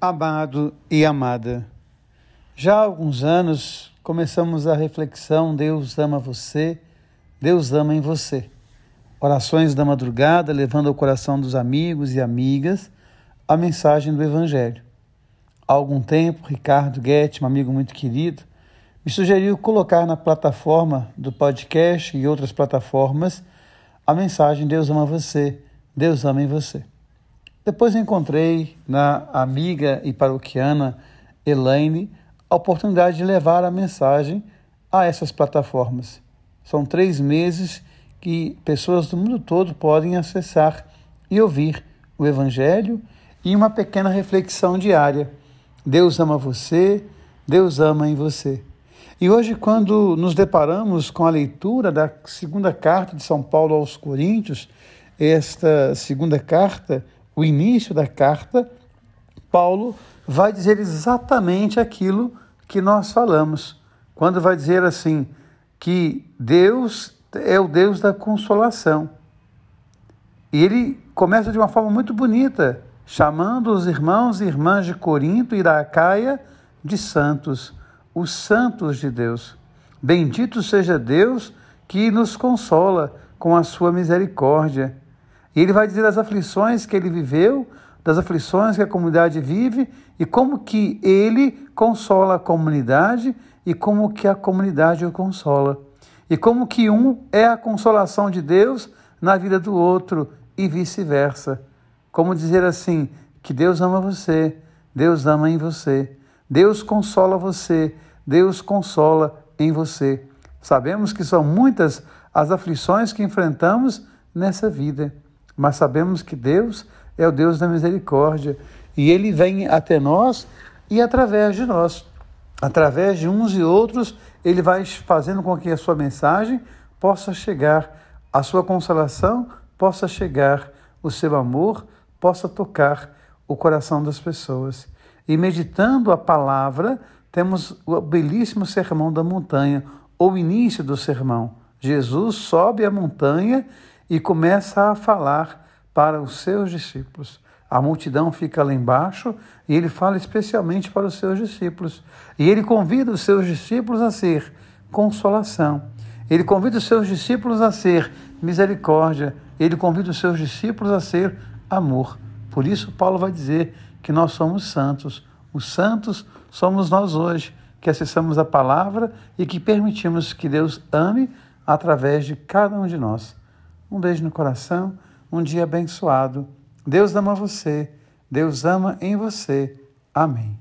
Amado e amada, já há alguns anos começamos a reflexão Deus ama você, Deus ama em você. Orações da madrugada levando ao coração dos amigos e amigas a mensagem do Evangelho. Há algum tempo, Ricardo Guetti, um amigo muito querido, me sugeriu colocar na plataforma do podcast e outras plataformas a mensagem Deus ama você, Deus ama em você. Depois encontrei na amiga e paroquiana Elaine a oportunidade de levar a mensagem a essas plataformas. São três meses que pessoas do mundo todo podem acessar e ouvir o Evangelho e uma pequena reflexão diária. Deus ama você, Deus ama em você. E hoje, quando nos deparamos com a leitura da segunda carta de São Paulo aos Coríntios, esta segunda carta o início da carta, Paulo vai dizer exatamente aquilo que nós falamos. Quando vai dizer assim, que Deus é o Deus da consolação. E ele começa de uma forma muito bonita, chamando os irmãos e irmãs de Corinto e da Acaia de santos, os santos de Deus. Bendito seja Deus que nos consola com a sua misericórdia e ele vai dizer das aflições que ele viveu, das aflições que a comunidade vive e como que ele consola a comunidade e como que a comunidade o consola. E como que um é a consolação de Deus na vida do outro e vice-versa. Como dizer assim, que Deus ama você, Deus ama em você. Deus consola você, Deus consola em você. Sabemos que são muitas as aflições que enfrentamos nessa vida mas sabemos que Deus é o Deus da misericórdia e ele vem até nós e através de nós. Através de uns e outros, ele vai fazendo com que a sua mensagem possa chegar, a sua consolação possa chegar, o seu amor possa tocar o coração das pessoas. E meditando a palavra, temos o belíssimo sermão da montanha, ou início do sermão. Jesus sobe a montanha e começa a falar para os seus discípulos. A multidão fica lá embaixo e ele fala especialmente para os seus discípulos. E ele convida os seus discípulos a ser consolação. Ele convida os seus discípulos a ser misericórdia. Ele convida os seus discípulos a ser amor. Por isso, Paulo vai dizer que nós somos santos. Os santos somos nós hoje, que acessamos a palavra e que permitimos que Deus ame através de cada um de nós. Um beijo no coração, um dia abençoado. Deus ama você, Deus ama em você. Amém.